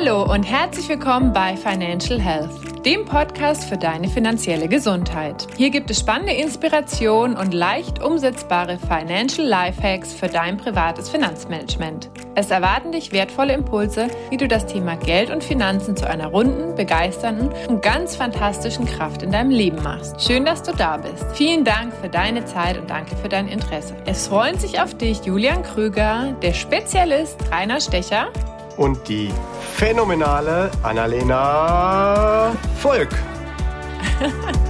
Hallo und herzlich willkommen bei Financial Health, dem Podcast für deine finanzielle Gesundheit. Hier gibt es spannende Inspiration und leicht umsetzbare Financial Lifehacks für dein privates Finanzmanagement. Es erwarten dich wertvolle Impulse, wie du das Thema Geld und Finanzen zu einer runden, begeisternden und ganz fantastischen Kraft in deinem Leben machst. Schön, dass du da bist. Vielen Dank für deine Zeit und danke für dein Interesse. Es freuen sich auf dich Julian Krüger, der Spezialist Rainer Stecher und die phänomenale Annalena Volk.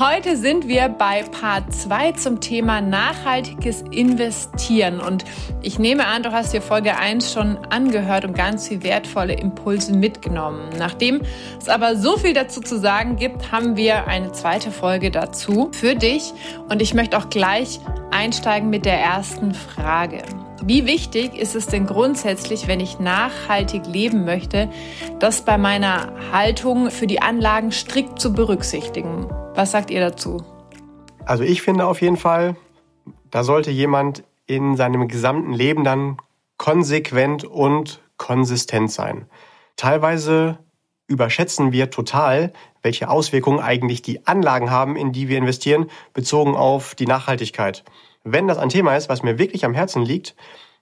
Heute sind wir bei Part 2 zum Thema nachhaltiges Investieren. Und ich nehme an, du hast dir Folge 1 schon angehört und ganz viel wertvolle Impulse mitgenommen. Nachdem es aber so viel dazu zu sagen gibt, haben wir eine zweite Folge dazu für dich. Und ich möchte auch gleich einsteigen mit der ersten Frage. Wie wichtig ist es denn grundsätzlich, wenn ich nachhaltig leben möchte, das bei meiner Haltung für die Anlagen strikt zu berücksichtigen? Was sagt ihr dazu? Also ich finde auf jeden Fall, da sollte jemand in seinem gesamten Leben dann konsequent und konsistent sein. Teilweise überschätzen wir total, welche Auswirkungen eigentlich die Anlagen haben, in die wir investieren, bezogen auf die Nachhaltigkeit. Wenn das ein Thema ist, was mir wirklich am Herzen liegt,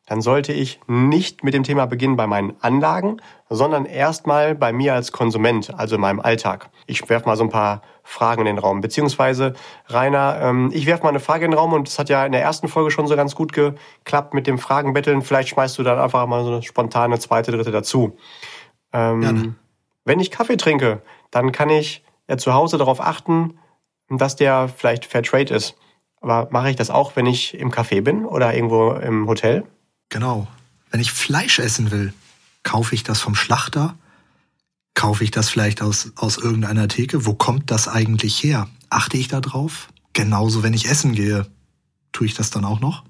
dann sollte ich nicht mit dem Thema beginnen bei meinen Anlagen, sondern erstmal bei mir als Konsument, also in meinem Alltag. Ich werfe mal so ein paar Fragen in den Raum. Beziehungsweise, Rainer, ähm, ich werfe mal eine Frage in den Raum und das hat ja in der ersten Folge schon so ganz gut geklappt mit dem Fragenbetteln. Vielleicht schmeißt du dann einfach mal so eine spontane zweite, dritte dazu. Ähm, wenn ich Kaffee trinke, dann kann ich ja zu Hause darauf achten, dass der vielleicht Fair Trade ist. Aber mache ich das auch, wenn ich im Café bin oder irgendwo im Hotel? Genau. Wenn ich Fleisch essen will, kaufe ich das vom Schlachter? Kaufe ich das vielleicht aus, aus irgendeiner Theke? Wo kommt das eigentlich her? Achte ich da drauf? Genauso, wenn ich essen gehe, tue ich das dann auch noch?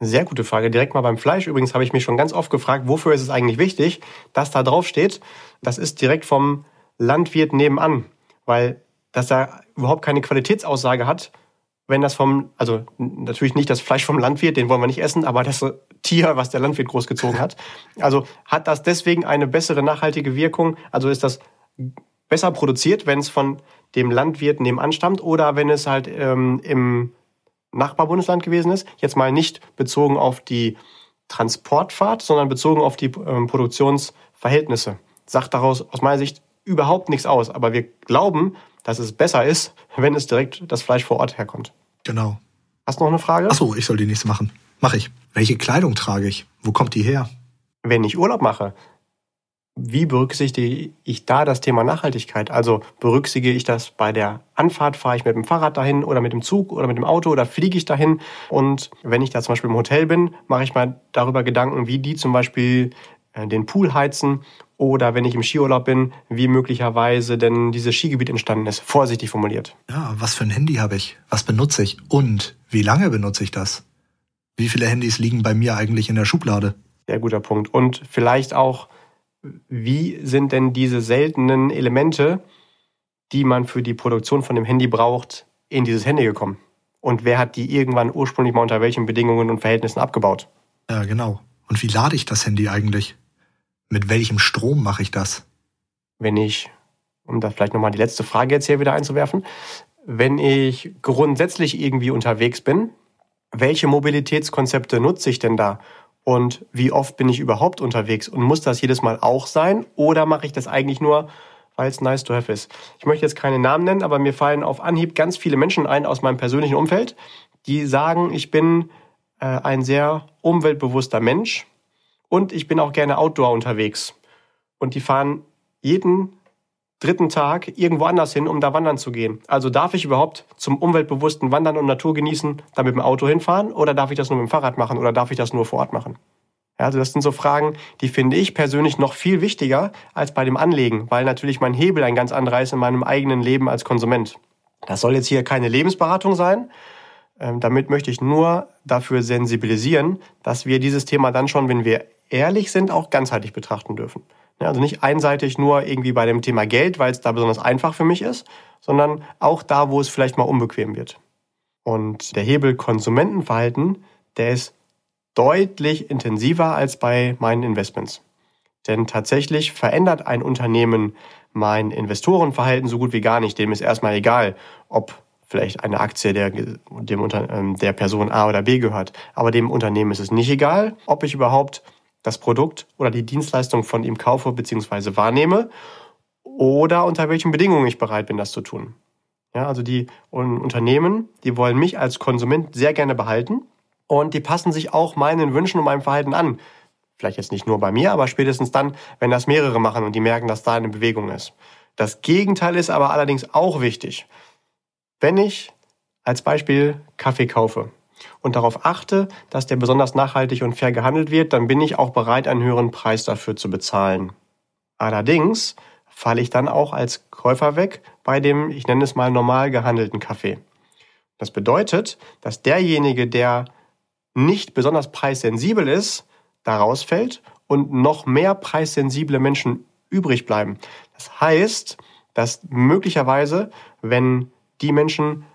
Sehr gute Frage. Direkt mal beim Fleisch. Übrigens habe ich mich schon ganz oft gefragt, wofür ist es eigentlich wichtig, dass da drauf steht. Das ist direkt vom Landwirt nebenan, weil dass er überhaupt keine Qualitätsaussage hat, wenn das vom, also natürlich nicht das Fleisch vom Landwirt, den wollen wir nicht essen, aber das Tier, was der Landwirt großgezogen hat. Also hat das deswegen eine bessere nachhaltige Wirkung? Also ist das besser produziert, wenn es von dem Landwirt nebenan stammt oder wenn es halt ähm, im Nachbarbundesland gewesen ist? Jetzt mal nicht bezogen auf die Transportfahrt, sondern bezogen auf die ähm, Produktionsverhältnisse. Sagt daraus aus meiner Sicht überhaupt nichts aus. Aber wir glauben, dass es besser ist, wenn es direkt das Fleisch vor Ort herkommt. Genau. Hast du noch eine Frage? Ach so, ich soll die nächste machen. Mache ich. Welche Kleidung trage ich? Wo kommt die her? Wenn ich Urlaub mache, wie berücksichtige ich da das Thema Nachhaltigkeit? Also berücksichtige ich das bei der Anfahrt, fahre ich mit dem Fahrrad dahin oder mit dem Zug oder mit dem Auto oder fliege ich dahin? Und wenn ich da zum Beispiel im Hotel bin, mache ich mal darüber Gedanken, wie die zum Beispiel äh, den Pool heizen oder wenn ich im Skiurlaub bin, wie möglicherweise denn dieses Skigebiet entstanden ist. Vorsichtig formuliert. Ja, was für ein Handy habe ich? Was benutze ich? Und wie lange benutze ich das? Wie viele Handys liegen bei mir eigentlich in der Schublade? Sehr guter Punkt. Und vielleicht auch, wie sind denn diese seltenen Elemente, die man für die Produktion von dem Handy braucht, in dieses Handy gekommen? Und wer hat die irgendwann ursprünglich mal unter welchen Bedingungen und Verhältnissen abgebaut? Ja, genau. Und wie lade ich das Handy eigentlich? Mit welchem Strom mache ich das? Wenn ich, um da vielleicht nochmal die letzte Frage jetzt hier wieder einzuwerfen, wenn ich grundsätzlich irgendwie unterwegs bin, welche Mobilitätskonzepte nutze ich denn da? Und wie oft bin ich überhaupt unterwegs? Und muss das jedes Mal auch sein? Oder mache ich das eigentlich nur, weil es nice to have ist? Ich möchte jetzt keine Namen nennen, aber mir fallen auf Anhieb ganz viele Menschen ein aus meinem persönlichen Umfeld, die sagen, ich bin äh, ein sehr umweltbewusster Mensch und ich bin auch gerne outdoor unterwegs. Und die fahren jeden dritten Tag irgendwo anders hin, um da wandern zu gehen. Also darf ich überhaupt zum umweltbewussten Wandern und Natur genießen, da mit dem Auto hinfahren oder darf ich das nur mit dem Fahrrad machen oder darf ich das nur vor Ort machen? Ja, also das sind so Fragen, die finde ich persönlich noch viel wichtiger als bei dem Anlegen, weil natürlich mein Hebel ein ganz anderer ist in meinem eigenen Leben als Konsument. Das soll jetzt hier keine Lebensberatung sein. Ähm, damit möchte ich nur dafür sensibilisieren, dass wir dieses Thema dann schon, wenn wir ehrlich sind, auch ganzheitlich betrachten dürfen. Also nicht einseitig nur irgendwie bei dem Thema Geld, weil es da besonders einfach für mich ist, sondern auch da, wo es vielleicht mal unbequem wird. Und der Hebel Konsumentenverhalten, der ist deutlich intensiver als bei meinen Investments. Denn tatsächlich verändert ein Unternehmen mein Investorenverhalten so gut wie gar nicht. Dem ist erstmal egal, ob vielleicht eine Aktie der, dem, ähm, der Person A oder B gehört. Aber dem Unternehmen ist es nicht egal, ob ich überhaupt das Produkt oder die Dienstleistung von ihm kaufe bzw. wahrnehme oder unter welchen Bedingungen ich bereit bin, das zu tun. Ja, also die Unternehmen, die wollen mich als Konsument sehr gerne behalten und die passen sich auch meinen Wünschen und meinem Verhalten an. Vielleicht jetzt nicht nur bei mir, aber spätestens dann, wenn das mehrere machen und die merken, dass da eine Bewegung ist. Das Gegenteil ist aber allerdings auch wichtig. Wenn ich als Beispiel Kaffee kaufe, und darauf achte, dass der besonders nachhaltig und fair gehandelt wird, dann bin ich auch bereit, einen höheren Preis dafür zu bezahlen. Allerdings falle ich dann auch als Käufer weg bei dem, ich nenne es mal, normal gehandelten Kaffee. Das bedeutet, dass derjenige, der nicht besonders preissensibel ist, da rausfällt und noch mehr preissensible Menschen übrig bleiben. Das heißt, dass möglicherweise, wenn die Menschen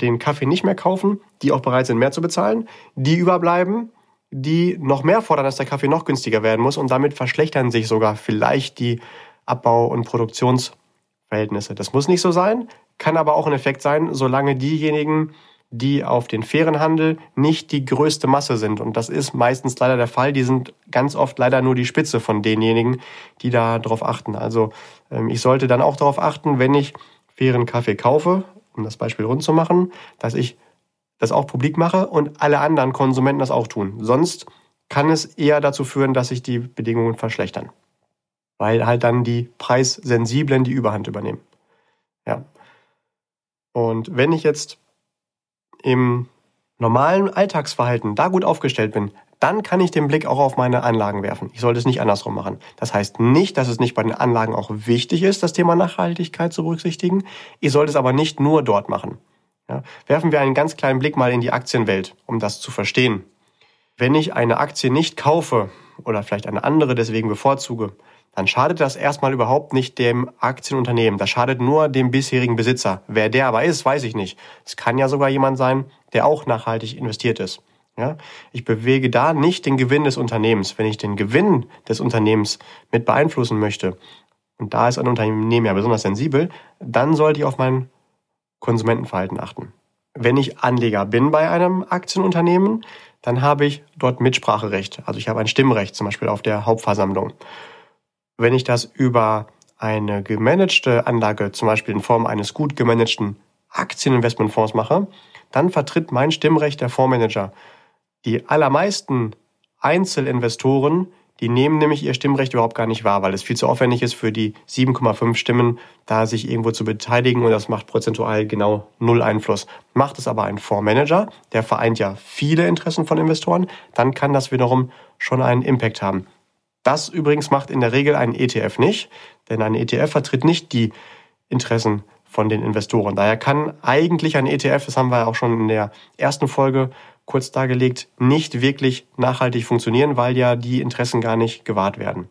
den Kaffee nicht mehr kaufen, die auch bereit sind, mehr zu bezahlen, die überbleiben, die noch mehr fordern, dass der Kaffee noch günstiger werden muss und damit verschlechtern sich sogar vielleicht die Abbau- und Produktionsverhältnisse. Das muss nicht so sein, kann aber auch ein Effekt sein, solange diejenigen, die auf den fairen Handel nicht die größte Masse sind. Und das ist meistens leider der Fall. Die sind ganz oft leider nur die Spitze von denjenigen, die da drauf achten. Also ähm, ich sollte dann auch darauf achten, wenn ich fairen Kaffee kaufe, um das Beispiel rund zu machen, dass ich das auch publik mache und alle anderen Konsumenten das auch tun. Sonst kann es eher dazu führen, dass sich die Bedingungen verschlechtern. Weil halt dann die Preissensiblen die Überhand übernehmen. Ja. Und wenn ich jetzt im normalen Alltagsverhalten da gut aufgestellt bin, dann kann ich den Blick auch auf meine Anlagen werfen. Ich sollte es nicht andersrum machen. Das heißt nicht, dass es nicht bei den Anlagen auch wichtig ist, das Thema Nachhaltigkeit zu berücksichtigen. Ich sollte es aber nicht nur dort machen. Ja, werfen wir einen ganz kleinen Blick mal in die Aktienwelt, um das zu verstehen. Wenn ich eine Aktie nicht kaufe oder vielleicht eine andere deswegen bevorzuge, dann schadet das erstmal überhaupt nicht dem Aktienunternehmen. Das schadet nur dem bisherigen Besitzer. Wer der aber ist, weiß ich nicht. Es kann ja sogar jemand sein, der auch nachhaltig investiert ist. Ja, ich bewege da nicht den Gewinn des Unternehmens. Wenn ich den Gewinn des Unternehmens mit beeinflussen möchte, und da ist ein Unternehmen ja besonders sensibel, dann sollte ich auf mein Konsumentenverhalten achten. Wenn ich Anleger bin bei einem Aktienunternehmen, dann habe ich dort Mitspracherecht. Also ich habe ein Stimmrecht, zum Beispiel auf der Hauptversammlung. Wenn ich das über eine gemanagte Anlage, zum Beispiel in Form eines gut gemanagten Aktieninvestmentfonds mache, dann vertritt mein Stimmrecht der Fondsmanager. Die allermeisten Einzelinvestoren, die nehmen nämlich ihr Stimmrecht überhaupt gar nicht wahr, weil es viel zu aufwendig ist für die 7,5 Stimmen, da sich irgendwo zu beteiligen und das macht prozentual genau null Einfluss. Macht es aber ein Fondsmanager, der vereint ja viele Interessen von Investoren, dann kann das wiederum schon einen Impact haben. Das übrigens macht in der Regel ein ETF nicht, denn ein ETF vertritt nicht die Interessen von den Investoren. Daher kann eigentlich ein ETF, das haben wir auch schon in der ersten Folge kurz dargelegt, nicht wirklich nachhaltig funktionieren, weil ja die Interessen gar nicht gewahrt werden.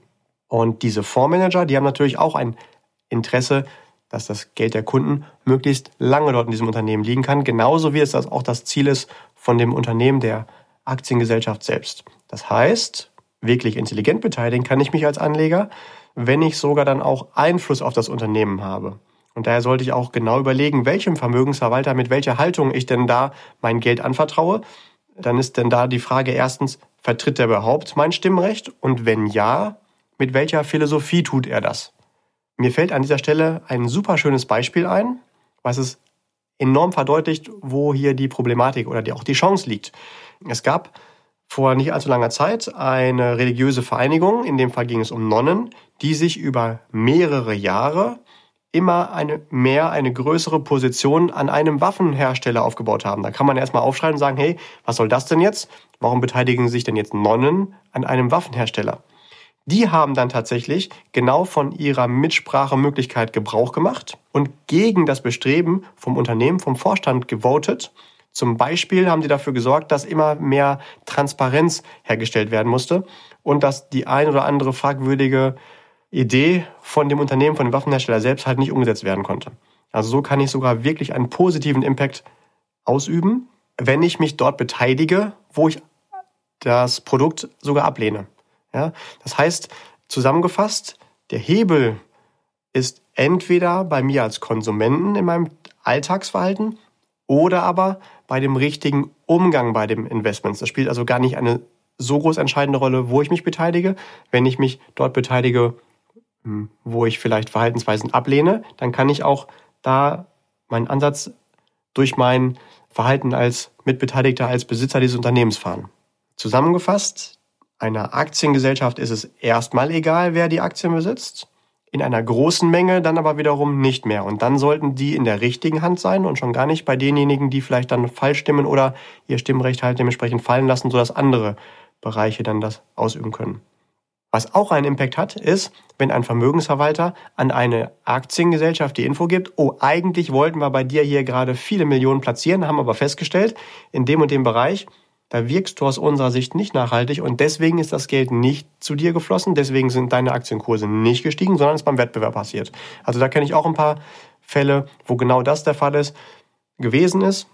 Und diese Fondsmanager, die haben natürlich auch ein Interesse, dass das Geld der Kunden möglichst lange dort in diesem Unternehmen liegen kann, genauso wie es das auch das Ziel ist von dem Unternehmen der Aktiengesellschaft selbst. Das heißt, wirklich intelligent beteiligen kann ich mich als Anleger, wenn ich sogar dann auch Einfluss auf das Unternehmen habe. Und daher sollte ich auch genau überlegen, welchem Vermögensverwalter mit welcher Haltung ich denn da mein Geld anvertraue. Dann ist denn da die Frage erstens, vertritt er überhaupt mein Stimmrecht? Und wenn ja, mit welcher Philosophie tut er das? Mir fällt an dieser Stelle ein super schönes Beispiel ein, was es enorm verdeutlicht, wo hier die Problematik oder auch die Chance liegt. Es gab vor nicht allzu langer Zeit eine religiöse Vereinigung, in dem Fall ging es um Nonnen, die sich über mehrere Jahre immer eine mehr, eine größere Position an einem Waffenhersteller aufgebaut haben. Da kann man erstmal aufschreiben und sagen, hey, was soll das denn jetzt? Warum beteiligen sich denn jetzt Nonnen an einem Waffenhersteller? Die haben dann tatsächlich genau von ihrer Mitsprachemöglichkeit Gebrauch gemacht und gegen das Bestreben vom Unternehmen, vom Vorstand gewotet. Zum Beispiel haben sie dafür gesorgt, dass immer mehr Transparenz hergestellt werden musste und dass die ein oder andere fragwürdige Idee von dem Unternehmen, von dem Waffenhersteller selbst halt nicht umgesetzt werden konnte. Also so kann ich sogar wirklich einen positiven Impact ausüben, wenn ich mich dort beteilige, wo ich das Produkt sogar ablehne. Ja? Das heißt, zusammengefasst, der Hebel ist entweder bei mir als Konsumenten in meinem Alltagsverhalten oder aber bei dem richtigen Umgang bei dem Investments. Das spielt also gar nicht eine so groß entscheidende Rolle, wo ich mich beteilige. Wenn ich mich dort beteilige, hm, wo ich vielleicht Verhaltensweisen ablehne, dann kann ich auch da meinen Ansatz durch mein Verhalten als Mitbeteiligter, als Besitzer dieses Unternehmens fahren. Zusammengefasst, einer Aktiengesellschaft ist es erstmal egal, wer die Aktien besitzt. In einer großen Menge dann aber wiederum nicht mehr. Und dann sollten die in der richtigen Hand sein und schon gar nicht bei denjenigen, die vielleicht dann falsch stimmen oder ihr Stimmrecht halt dementsprechend fallen lassen, sodass andere Bereiche dann das ausüben können. Was auch einen Impact hat, ist, wenn ein Vermögensverwalter an eine Aktiengesellschaft die Info gibt, oh, eigentlich wollten wir bei dir hier gerade viele Millionen platzieren, haben aber festgestellt, in dem und dem Bereich, da wirkst du aus unserer Sicht nicht nachhaltig und deswegen ist das Geld nicht zu dir geflossen, deswegen sind deine Aktienkurse nicht gestiegen, sondern es ist beim Wettbewerb passiert. Also da kenne ich auch ein paar Fälle, wo genau das der Fall ist, gewesen ist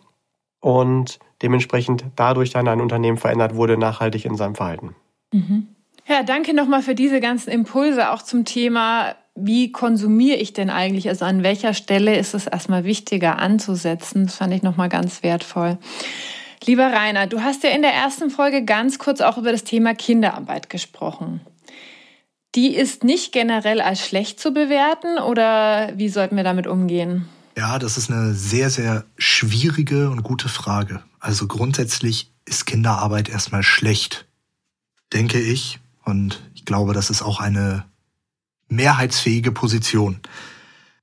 und dementsprechend dadurch dann ein Unternehmen verändert wurde, nachhaltig in seinem Verhalten. Mhm. Ja, danke nochmal für diese ganzen Impulse auch zum Thema, wie konsumiere ich denn eigentlich? Also an welcher Stelle ist es erstmal wichtiger anzusetzen? Das fand ich nochmal ganz wertvoll. Lieber Rainer, du hast ja in der ersten Folge ganz kurz auch über das Thema Kinderarbeit gesprochen. Die ist nicht generell als schlecht zu bewerten oder wie sollten wir damit umgehen? Ja, das ist eine sehr, sehr schwierige und gute Frage. Also grundsätzlich ist Kinderarbeit erstmal schlecht, denke ich. Und ich glaube, das ist auch eine mehrheitsfähige Position.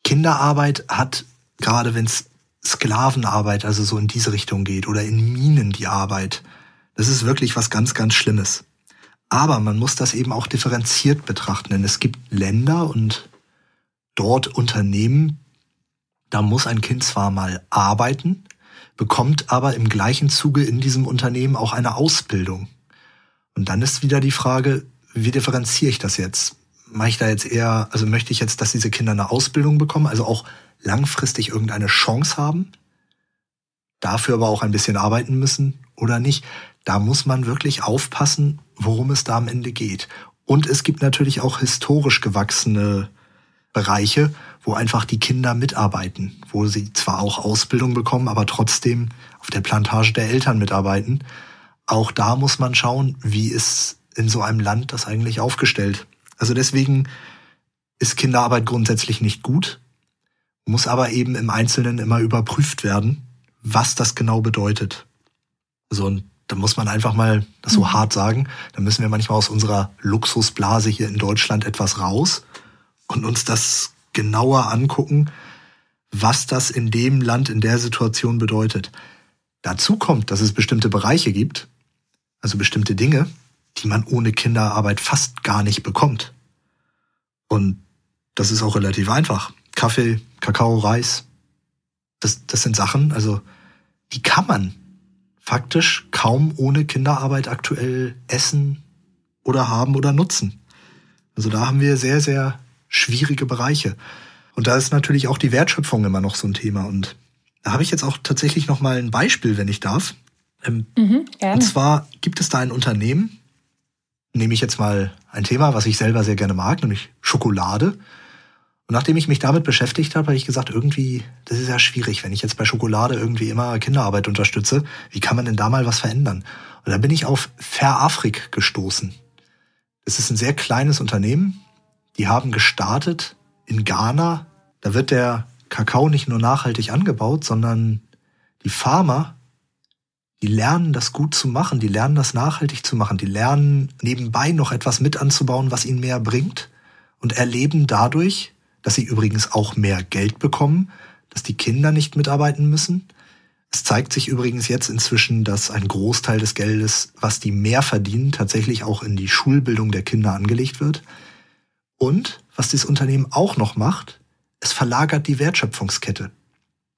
Kinderarbeit hat, gerade wenn es Sklavenarbeit, also so in diese Richtung geht, oder in Minen die Arbeit, das ist wirklich was ganz, ganz Schlimmes. Aber man muss das eben auch differenziert betrachten, denn es gibt Länder und dort Unternehmen, da muss ein Kind zwar mal arbeiten, bekommt aber im gleichen Zuge in diesem Unternehmen auch eine Ausbildung. Und dann ist wieder die Frage, wie differenziere ich das jetzt? Mache ich da jetzt eher, also möchte ich jetzt, dass diese Kinder eine Ausbildung bekommen, also auch langfristig irgendeine Chance haben, dafür aber auch ein bisschen arbeiten müssen oder nicht? Da muss man wirklich aufpassen, worum es da am Ende geht. Und es gibt natürlich auch historisch gewachsene Bereiche, wo einfach die Kinder mitarbeiten, wo sie zwar auch Ausbildung bekommen, aber trotzdem auf der Plantage der Eltern mitarbeiten. Auch da muss man schauen, wie ist in so einem Land das eigentlich aufgestellt. Also deswegen ist Kinderarbeit grundsätzlich nicht gut, muss aber eben im Einzelnen immer überprüft werden, was das genau bedeutet. So, und da muss man einfach mal das so mhm. hart sagen, da müssen wir manchmal aus unserer Luxusblase hier in Deutschland etwas raus und uns das genauer angucken, was das in dem Land, in der Situation bedeutet. Dazu kommt, dass es bestimmte Bereiche gibt, also bestimmte Dinge, die man ohne Kinderarbeit fast gar nicht bekommt. Und das ist auch relativ einfach. Kaffee, Kakao, Reis, das, das sind Sachen, also die kann man faktisch kaum ohne Kinderarbeit aktuell essen oder haben oder nutzen. Also da haben wir sehr, sehr schwierige Bereiche. Und da ist natürlich auch die Wertschöpfung immer noch so ein Thema. Und da habe ich jetzt auch tatsächlich noch mal ein Beispiel, wenn ich darf. Ähm, mhm, und zwar gibt es da ein Unternehmen, nehme ich jetzt mal ein Thema, was ich selber sehr gerne mag, nämlich Schokolade. Und nachdem ich mich damit beschäftigt habe, habe ich gesagt, irgendwie, das ist ja schwierig, wenn ich jetzt bei Schokolade irgendwie immer Kinderarbeit unterstütze. Wie kann man denn da mal was verändern? Und da bin ich auf Fairafrik gestoßen. Das ist ein sehr kleines Unternehmen, die haben gestartet in Ghana. Da wird der Kakao nicht nur nachhaltig angebaut, sondern die Farmer, die lernen das gut zu machen, die lernen das nachhaltig zu machen, die lernen nebenbei noch etwas mit anzubauen, was ihnen mehr bringt und erleben dadurch, dass sie übrigens auch mehr Geld bekommen, dass die Kinder nicht mitarbeiten müssen. Es zeigt sich übrigens jetzt inzwischen, dass ein Großteil des Geldes, was die mehr verdienen, tatsächlich auch in die Schulbildung der Kinder angelegt wird. Und was dieses Unternehmen auch noch macht, es verlagert die Wertschöpfungskette.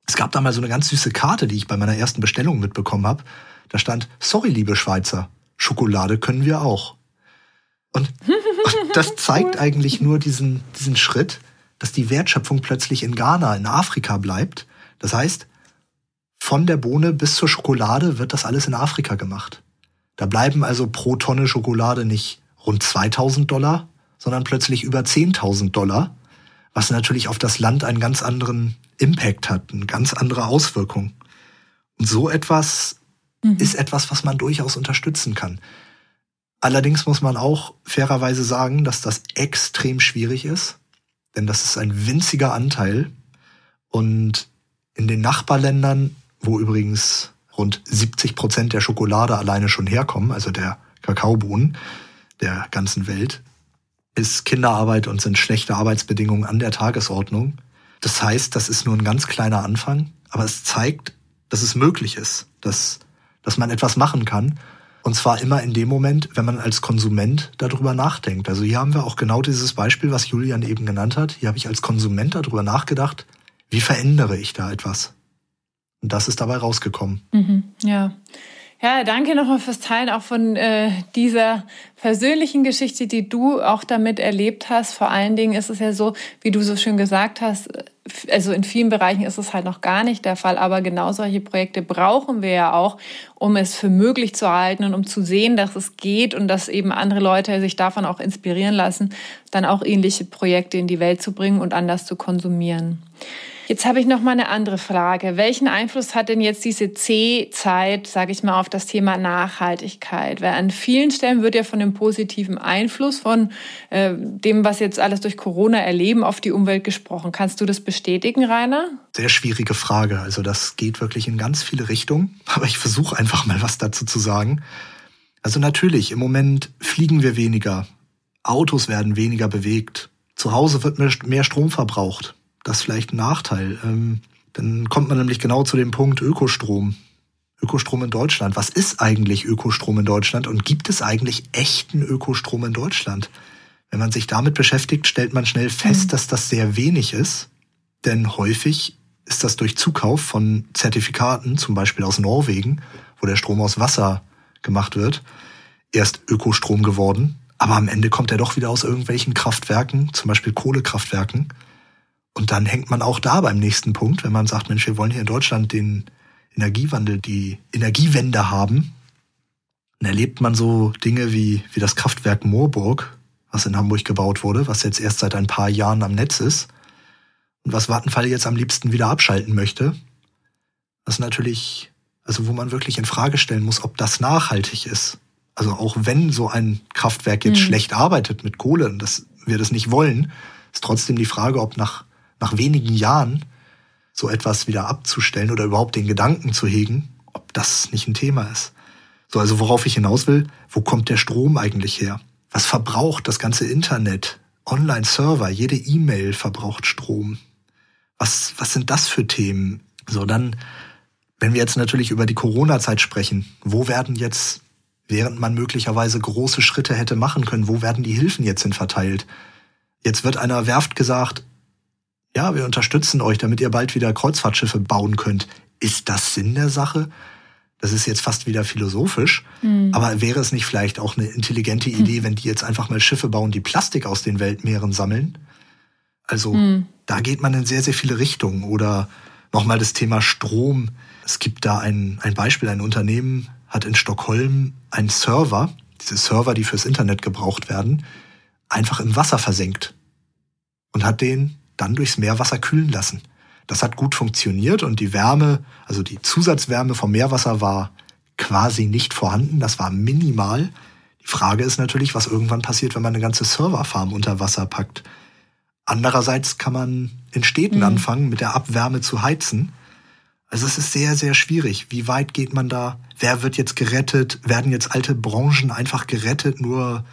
Es gab da mal so eine ganz süße Karte, die ich bei meiner ersten Bestellung mitbekommen habe. Da stand, sorry, liebe Schweizer, Schokolade können wir auch. Und Und das zeigt eigentlich nur diesen, diesen Schritt, dass die Wertschöpfung plötzlich in Ghana, in Afrika bleibt. Das heißt, von der Bohne bis zur Schokolade wird das alles in Afrika gemacht. Da bleiben also pro Tonne Schokolade nicht rund 2000 Dollar, sondern plötzlich über 10.000 Dollar, was natürlich auf das Land einen ganz anderen Impact hat, eine ganz andere Auswirkung. Und so etwas mhm. ist etwas, was man durchaus unterstützen kann. Allerdings muss man auch fairerweise sagen, dass das extrem schwierig ist, denn das ist ein winziger Anteil. Und in den Nachbarländern, wo übrigens rund 70 Prozent der Schokolade alleine schon herkommen, also der Kakaobohnen der ganzen Welt, ist Kinderarbeit und sind schlechte Arbeitsbedingungen an der Tagesordnung. Das heißt, das ist nur ein ganz kleiner Anfang, aber es zeigt, dass es möglich ist, dass, dass man etwas machen kann und zwar immer in dem Moment, wenn man als Konsument darüber nachdenkt. Also hier haben wir auch genau dieses Beispiel, was Julian eben genannt hat. Hier habe ich als Konsument darüber nachgedacht, wie verändere ich da etwas? Und das ist dabei rausgekommen. Mhm, ja. Ja, danke nochmal fürs Teilen auch von äh, dieser persönlichen Geschichte, die du auch damit erlebt hast. Vor allen Dingen ist es ja so, wie du so schön gesagt hast, also in vielen Bereichen ist es halt noch gar nicht der Fall, aber genau solche Projekte brauchen wir ja auch, um es für möglich zu halten und um zu sehen, dass es geht und dass eben andere Leute sich davon auch inspirieren lassen, dann auch ähnliche Projekte in die Welt zu bringen und anders zu konsumieren. Jetzt habe ich noch mal eine andere Frage. Welchen Einfluss hat denn jetzt diese C-Zeit, sage ich mal, auf das Thema Nachhaltigkeit? Weil an vielen Stellen wird ja von dem positiven Einfluss von äh, dem, was jetzt alles durch Corona erleben, auf die Umwelt gesprochen. Kannst du das bestätigen, Rainer? Sehr schwierige Frage. Also das geht wirklich in ganz viele Richtungen. Aber ich versuche einfach mal was dazu zu sagen. Also natürlich, im Moment fliegen wir weniger. Autos werden weniger bewegt. Zu Hause wird mehr Strom verbraucht das ist vielleicht ein Nachteil. Ähm, dann kommt man nämlich genau zu dem Punkt Ökostrom. Ökostrom in Deutschland. Was ist eigentlich Ökostrom in Deutschland und gibt es eigentlich echten Ökostrom in Deutschland? Wenn man sich damit beschäftigt, stellt man schnell fest, mhm. dass das sehr wenig ist, denn häufig ist das durch Zukauf von Zertifikaten, zum Beispiel aus Norwegen, wo der Strom aus Wasser gemacht wird, erst Ökostrom geworden, aber am Ende kommt er doch wieder aus irgendwelchen Kraftwerken, zum Beispiel Kohlekraftwerken. Und dann hängt man auch da beim nächsten Punkt, wenn man sagt, Mensch, wir wollen hier in Deutschland den Energiewandel, die Energiewende haben. Dann erlebt man so Dinge wie, wie das Kraftwerk Moorburg, was in Hamburg gebaut wurde, was jetzt erst seit ein paar Jahren am Netz ist. Und was Vattenfall jetzt am liebsten wieder abschalten möchte. Was natürlich, also wo man wirklich in Frage stellen muss, ob das nachhaltig ist. Also auch wenn so ein Kraftwerk jetzt mhm. schlecht arbeitet mit Kohle, und das wir das nicht wollen, ist trotzdem die Frage, ob nach nach wenigen Jahren so etwas wieder abzustellen oder überhaupt den Gedanken zu hegen, ob das nicht ein Thema ist. So, also worauf ich hinaus will, wo kommt der Strom eigentlich her? Was verbraucht das ganze Internet? Online-Server, jede E-Mail verbraucht Strom. Was, was sind das für Themen? So, dann, wenn wir jetzt natürlich über die Corona-Zeit sprechen, wo werden jetzt, während man möglicherweise große Schritte hätte machen können, wo werden die Hilfen jetzt hin verteilt? Jetzt wird einer Werft gesagt, ja, wir unterstützen euch, damit ihr bald wieder Kreuzfahrtschiffe bauen könnt. Ist das Sinn der Sache? Das ist jetzt fast wieder philosophisch, mhm. aber wäre es nicht vielleicht auch eine intelligente hm. Idee, mhm. wenn die jetzt einfach mal Schiffe bauen, die Plastik aus den Weltmeeren sammeln? Also mhm. da geht man in sehr, sehr viele Richtungen. Oder nochmal das Thema Strom. Es gibt da ein, ein Beispiel, ein Unternehmen hat in Stockholm einen Server, diese Server, die fürs Internet gebraucht werden, einfach im Wasser versenkt und hat den dann durchs Meerwasser kühlen lassen. Das hat gut funktioniert und die Wärme, also die Zusatzwärme vom Meerwasser war quasi nicht vorhanden. Das war minimal. Die Frage ist natürlich, was irgendwann passiert, wenn man eine ganze Serverfarm unter Wasser packt. Andererseits kann man in Städten mhm. anfangen, mit der Abwärme zu heizen. Also es ist sehr, sehr schwierig. Wie weit geht man da? Wer wird jetzt gerettet? Werden jetzt alte Branchen einfach gerettet, nur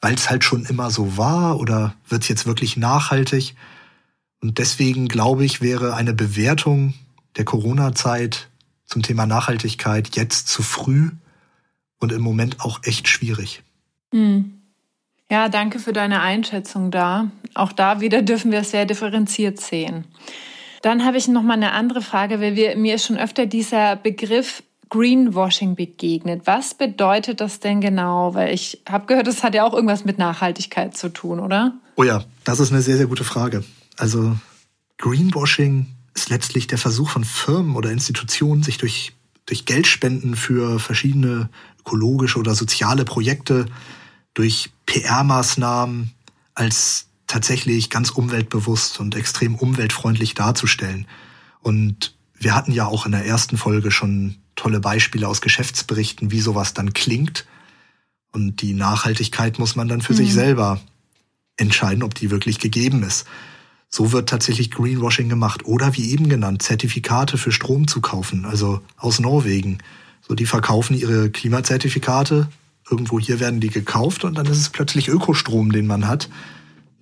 weil es halt schon immer so war? Oder wird es jetzt wirklich nachhaltig? Und deswegen glaube ich, wäre eine Bewertung der Corona-Zeit zum Thema Nachhaltigkeit jetzt zu früh und im Moment auch echt schwierig. Hm. Ja, danke für deine Einschätzung da. Auch da wieder dürfen wir es sehr differenziert sehen. Dann habe ich noch mal eine andere Frage, weil wir, mir ist schon öfter dieser Begriff Greenwashing begegnet. Was bedeutet das denn genau? Weil ich habe gehört, das hat ja auch irgendwas mit Nachhaltigkeit zu tun, oder? Oh ja, das ist eine sehr, sehr gute Frage. Also Greenwashing ist letztlich der Versuch von Firmen oder Institutionen, sich durch, durch Geldspenden für verschiedene ökologische oder soziale Projekte, durch PR-Maßnahmen als tatsächlich ganz umweltbewusst und extrem umweltfreundlich darzustellen. Und wir hatten ja auch in der ersten Folge schon tolle Beispiele aus Geschäftsberichten, wie sowas dann klingt. Und die Nachhaltigkeit muss man dann für mhm. sich selber entscheiden, ob die wirklich gegeben ist. So wird tatsächlich Greenwashing gemacht. Oder wie eben genannt, Zertifikate für Strom zu kaufen, also aus Norwegen. So, die verkaufen ihre Klimazertifikate. Irgendwo hier werden die gekauft und dann ist es plötzlich Ökostrom, den man hat,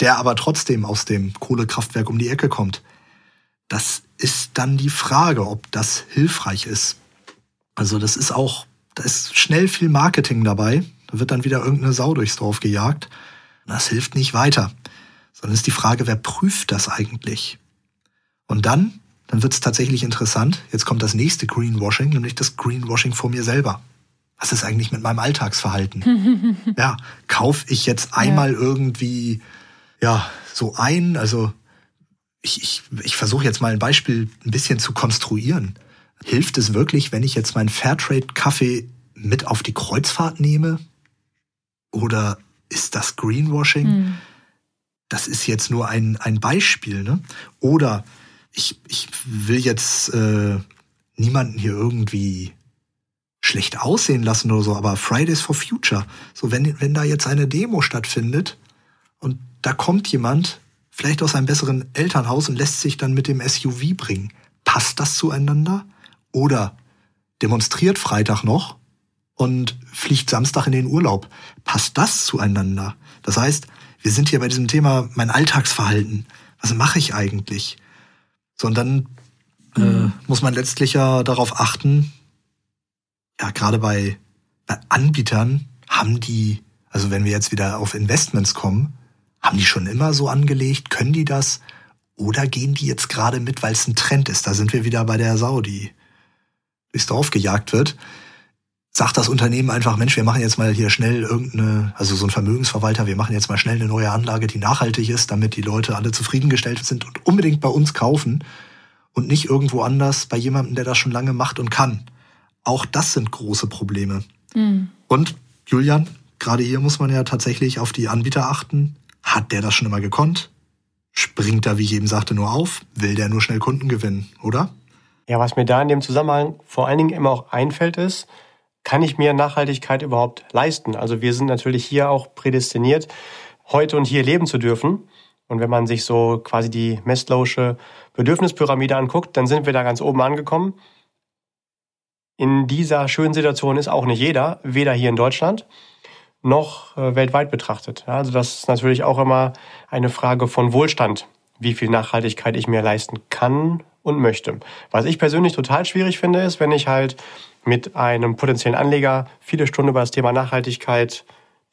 der aber trotzdem aus dem Kohlekraftwerk um die Ecke kommt. Das ist dann die Frage, ob das hilfreich ist. Also das ist auch, da ist schnell viel Marketing dabei. Da wird dann wieder irgendeine Sau durchs Dorf gejagt. Das hilft nicht weiter. Sondern ist die Frage, wer prüft das eigentlich? Und dann, dann wird es tatsächlich interessant. Jetzt kommt das nächste Greenwashing, nämlich das Greenwashing vor mir selber. Was ist eigentlich mit meinem Alltagsverhalten? ja, kaufe ich jetzt einmal ja. irgendwie, ja, so ein, also ich, ich, ich versuche jetzt mal ein Beispiel ein bisschen zu konstruieren. Hilft es wirklich, wenn ich jetzt meinen Fairtrade-Kaffee mit auf die Kreuzfahrt nehme? Oder ist das Greenwashing? Mhm. Das ist jetzt nur ein, ein Beispiel. Ne? Oder ich, ich will jetzt äh, niemanden hier irgendwie schlecht aussehen lassen oder so, aber Fridays for Future, so wenn, wenn da jetzt eine Demo stattfindet und da kommt jemand, vielleicht aus einem besseren Elternhaus und lässt sich dann mit dem SUV bringen, passt das zueinander? Oder demonstriert Freitag noch und fliegt Samstag in den Urlaub. Passt das zueinander? Das heißt, wir sind hier bei diesem Thema mein Alltagsverhalten. Was mache ich eigentlich? Sondern äh, mhm. muss man letztlich ja darauf achten, ja, gerade bei, bei Anbietern haben die, also wenn wir jetzt wieder auf Investments kommen, haben die schon immer so angelegt? Können die das? Oder gehen die jetzt gerade mit, weil es ein Trend ist? Da sind wir wieder bei der Sau, die durchs Dorf gejagt wird sagt das Unternehmen einfach, Mensch, wir machen jetzt mal hier schnell irgendeine, also so ein Vermögensverwalter, wir machen jetzt mal schnell eine neue Anlage, die nachhaltig ist, damit die Leute alle zufriedengestellt sind und unbedingt bei uns kaufen und nicht irgendwo anders bei jemandem, der das schon lange macht und kann. Auch das sind große Probleme. Mhm. Und Julian, gerade hier muss man ja tatsächlich auf die Anbieter achten. Hat der das schon immer gekonnt? Springt er, wie ich eben sagte, nur auf? Will der nur schnell Kunden gewinnen, oder? Ja, was mir da in dem Zusammenhang vor allen Dingen immer auch einfällt, ist, kann ich mir Nachhaltigkeit überhaupt leisten? Also wir sind natürlich hier auch prädestiniert, heute und hier leben zu dürfen. Und wenn man sich so quasi die Maslow'sche Bedürfnispyramide anguckt, dann sind wir da ganz oben angekommen. In dieser schönen Situation ist auch nicht jeder, weder hier in Deutschland noch äh, weltweit betrachtet. Also das ist natürlich auch immer eine Frage von Wohlstand, wie viel Nachhaltigkeit ich mir leisten kann und möchte. Was ich persönlich total schwierig finde, ist, wenn ich halt mit einem potenziellen Anleger viele Stunden über das Thema Nachhaltigkeit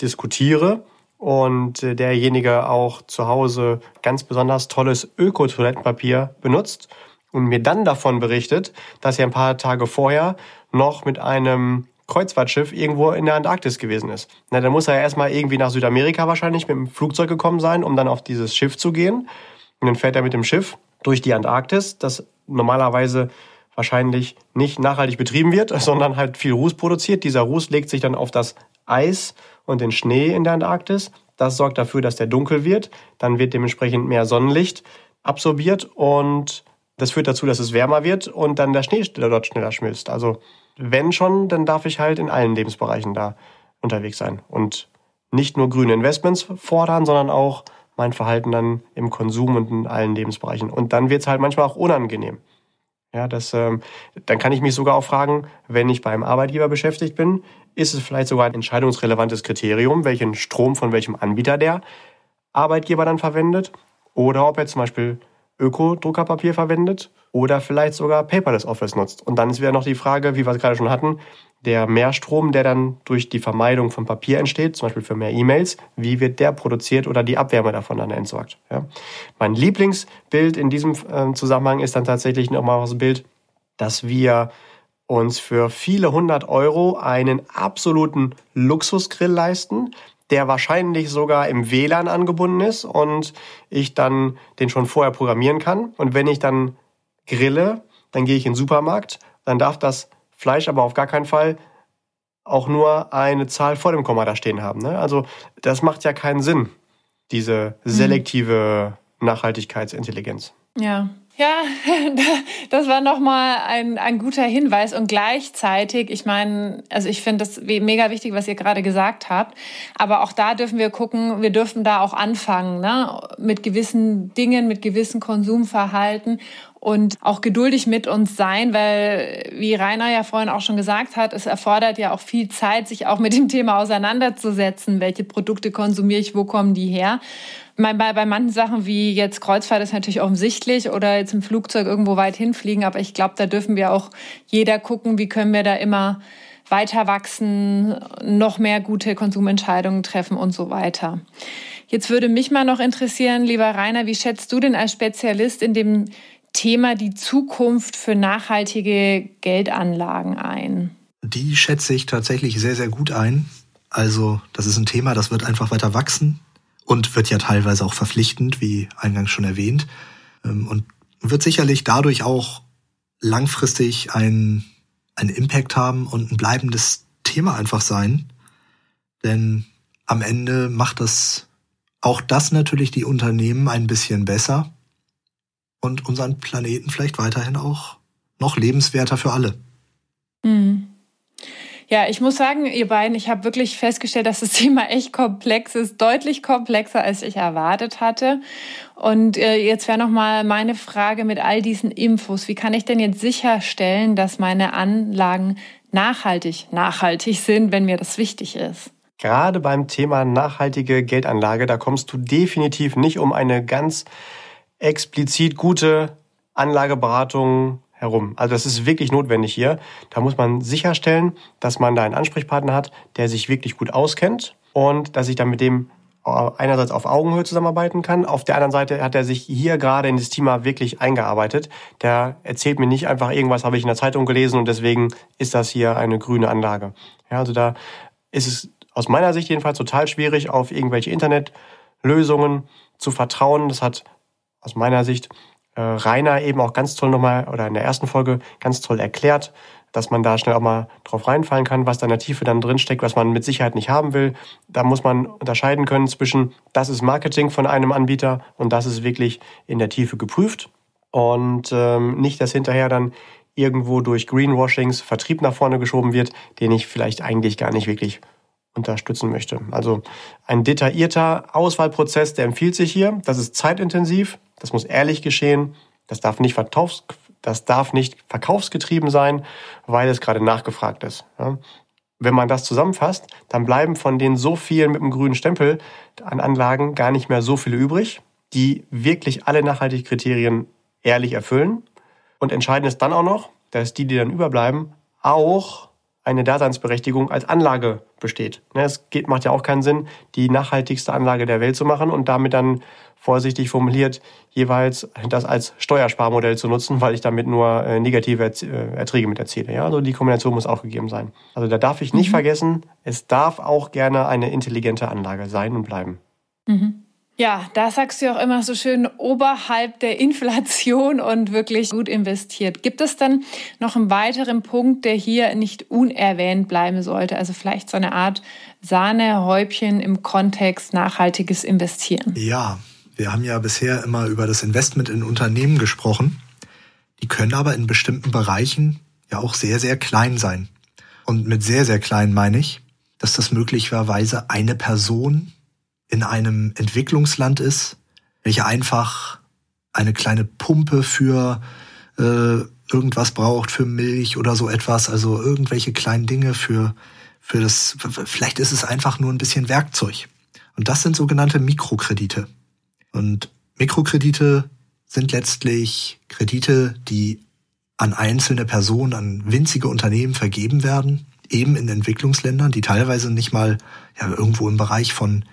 diskutiere und äh, derjenige auch zu Hause ganz besonders tolles Öko-Toilettenpapier benutzt und mir dann davon berichtet, dass er ein paar Tage vorher noch mit einem Kreuzfahrtschiff irgendwo in der Antarktis gewesen ist. Na, dann muss er erstmal irgendwie nach Südamerika wahrscheinlich mit dem Flugzeug gekommen sein, um dann auf dieses Schiff zu gehen. Und dann fährt er mit dem Schiff durch die Antarktis, das normalerweise wahrscheinlich nicht nachhaltig betrieben wird, sondern halt viel Ruß produziert. Dieser Ruß legt sich dann auf das Eis und den Schnee in der Antarktis. Das sorgt dafür, dass der dunkel wird. Dann wird dementsprechend mehr Sonnenlicht absorbiert und das führt dazu, dass es wärmer wird und dann der Schnee dort schneller schmilzt. Also wenn schon, dann darf ich halt in allen Lebensbereichen da unterwegs sein und nicht nur grüne Investments fordern, sondern auch mein Verhalten dann im Konsum und in allen Lebensbereichen. Und dann wird es halt manchmal auch unangenehm. Ja, das, ähm, dann kann ich mich sogar auch fragen, wenn ich beim Arbeitgeber beschäftigt bin, ist es vielleicht sogar ein entscheidungsrelevantes Kriterium, welchen Strom von welchem Anbieter der Arbeitgeber dann verwendet? Oder ob er zum Beispiel Öko-Druckerpapier verwendet oder vielleicht sogar Paperless Office nutzt. Und dann ist wieder noch die Frage, wie wir es gerade schon hatten, der Mehrstrom, der dann durch die Vermeidung von Papier entsteht, zum Beispiel für mehr E-Mails, wie wird der produziert oder die Abwärme davon dann entsorgt. Ja. Mein Lieblingsbild in diesem äh, Zusammenhang ist dann tatsächlich nochmal das Bild, dass wir uns für viele hundert Euro einen absoluten Luxusgrill leisten, der wahrscheinlich sogar im WLAN angebunden ist und ich dann den schon vorher programmieren kann. Und wenn ich dann grille, dann gehe ich in den Supermarkt, dann darf das Fleisch aber auf gar keinen Fall auch nur eine Zahl vor dem Komma da stehen haben. Ne? Also das macht ja keinen Sinn, diese mhm. selektive Nachhaltigkeitsintelligenz. Ja, ja, das war nochmal ein, ein guter Hinweis und gleichzeitig, ich meine, also ich finde das mega wichtig, was ihr gerade gesagt habt, aber auch da dürfen wir gucken, wir dürfen da auch anfangen, ne? mit gewissen Dingen, mit gewissen Konsumverhalten und auch geduldig mit uns sein, weil, wie Rainer ja vorhin auch schon gesagt hat, es erfordert ja auch viel Zeit, sich auch mit dem Thema auseinanderzusetzen. Welche Produkte konsumiere ich, wo kommen die her? Bei, bei manchen Sachen wie jetzt Kreuzfahrt ist natürlich offensichtlich oder jetzt im Flugzeug irgendwo weit hinfliegen, aber ich glaube, da dürfen wir auch jeder gucken, wie können wir da immer weiter wachsen, noch mehr gute Konsumentscheidungen treffen und so weiter. Jetzt würde mich mal noch interessieren, lieber Rainer, wie schätzt du denn als Spezialist in dem Thema die Zukunft für nachhaltige Geldanlagen ein? Die schätze ich tatsächlich sehr, sehr gut ein. Also das ist ein Thema, das wird einfach weiter wachsen und wird ja teilweise auch verpflichtend, wie eingangs schon erwähnt. Ähm, und wird sicherlich dadurch auch langfristig ein, einen Impact haben und ein bleibendes Thema einfach sein. Denn am Ende macht das auch das natürlich die Unternehmen ein bisschen besser und unseren Planeten vielleicht weiterhin auch noch lebenswerter für alle. Mhm. Ja, ich muss sagen, ihr beiden, ich habe wirklich festgestellt, dass das Thema echt komplex ist, deutlich komplexer, als ich erwartet hatte. Und äh, jetzt wäre noch mal meine Frage mit all diesen Infos: Wie kann ich denn jetzt sicherstellen, dass meine Anlagen nachhaltig nachhaltig sind, wenn mir das wichtig ist? Gerade beim Thema nachhaltige Geldanlage, da kommst du definitiv nicht um eine ganz explizit gute Anlageberatung herum. Also das ist wirklich notwendig hier. Da muss man sicherstellen, dass man da einen Ansprechpartner hat, der sich wirklich gut auskennt und dass ich dann mit dem einerseits auf Augenhöhe zusammenarbeiten kann. Auf der anderen Seite hat er sich hier gerade in das Thema wirklich eingearbeitet. Der erzählt mir nicht einfach irgendwas, habe ich in der Zeitung gelesen und deswegen ist das hier eine grüne Anlage. Ja, also da ist es aus meiner Sicht jedenfalls total schwierig, auf irgendwelche Internetlösungen zu vertrauen. Das hat aus meiner Sicht äh, Rainer eben auch ganz toll nochmal oder in der ersten Folge ganz toll erklärt, dass man da schnell auch mal drauf reinfallen kann, was da in der Tiefe dann drinsteckt, was man mit Sicherheit nicht haben will. Da muss man unterscheiden können zwischen, das ist Marketing von einem Anbieter und das ist wirklich in der Tiefe geprüft. Und ähm, nicht, dass hinterher dann irgendwo durch Greenwashings Vertrieb nach vorne geschoben wird, den ich vielleicht eigentlich gar nicht wirklich unterstützen möchte. Also ein detaillierter Auswahlprozess, der empfiehlt sich hier. Das ist zeitintensiv, das muss ehrlich geschehen, das darf nicht, verkaufs das darf nicht verkaufsgetrieben sein, weil es gerade nachgefragt ist. Ja. Wenn man das zusammenfasst, dann bleiben von den so vielen mit dem grünen Stempel an Anlagen gar nicht mehr so viele übrig, die wirklich alle nachhaltigen Kriterien ehrlich erfüllen. Und entscheidend ist dann auch noch, dass die, die dann überbleiben, auch eine Daseinsberechtigung als Anlage besteht. Ne, es geht, macht ja auch keinen Sinn, die nachhaltigste Anlage der Welt zu machen und damit dann vorsichtig formuliert jeweils das als Steuersparmodell zu nutzen, weil ich damit nur äh, negative äh, Erträge mit erziele. Ja, also die Kombination muss auch gegeben sein. Also da darf ich nicht mhm. vergessen, es darf auch gerne eine intelligente Anlage sein und bleiben. Mhm. Ja, da sagst du auch immer so schön oberhalb der Inflation und wirklich gut investiert. Gibt es dann noch einen weiteren Punkt, der hier nicht unerwähnt bleiben sollte? Also vielleicht so eine Art Sahnehäubchen im Kontext nachhaltiges Investieren. Ja, wir haben ja bisher immer über das Investment in Unternehmen gesprochen. Die können aber in bestimmten Bereichen ja auch sehr, sehr klein sein. Und mit sehr, sehr klein meine ich, dass das möglicherweise eine Person in einem Entwicklungsland ist, welche einfach eine kleine Pumpe für äh, irgendwas braucht, für Milch oder so etwas, also irgendwelche kleinen Dinge für, für das, vielleicht ist es einfach nur ein bisschen Werkzeug. Und das sind sogenannte Mikrokredite. Und Mikrokredite sind letztlich Kredite, die an einzelne Personen, an winzige Unternehmen vergeben werden, eben in Entwicklungsländern, die teilweise nicht mal ja, irgendwo im Bereich von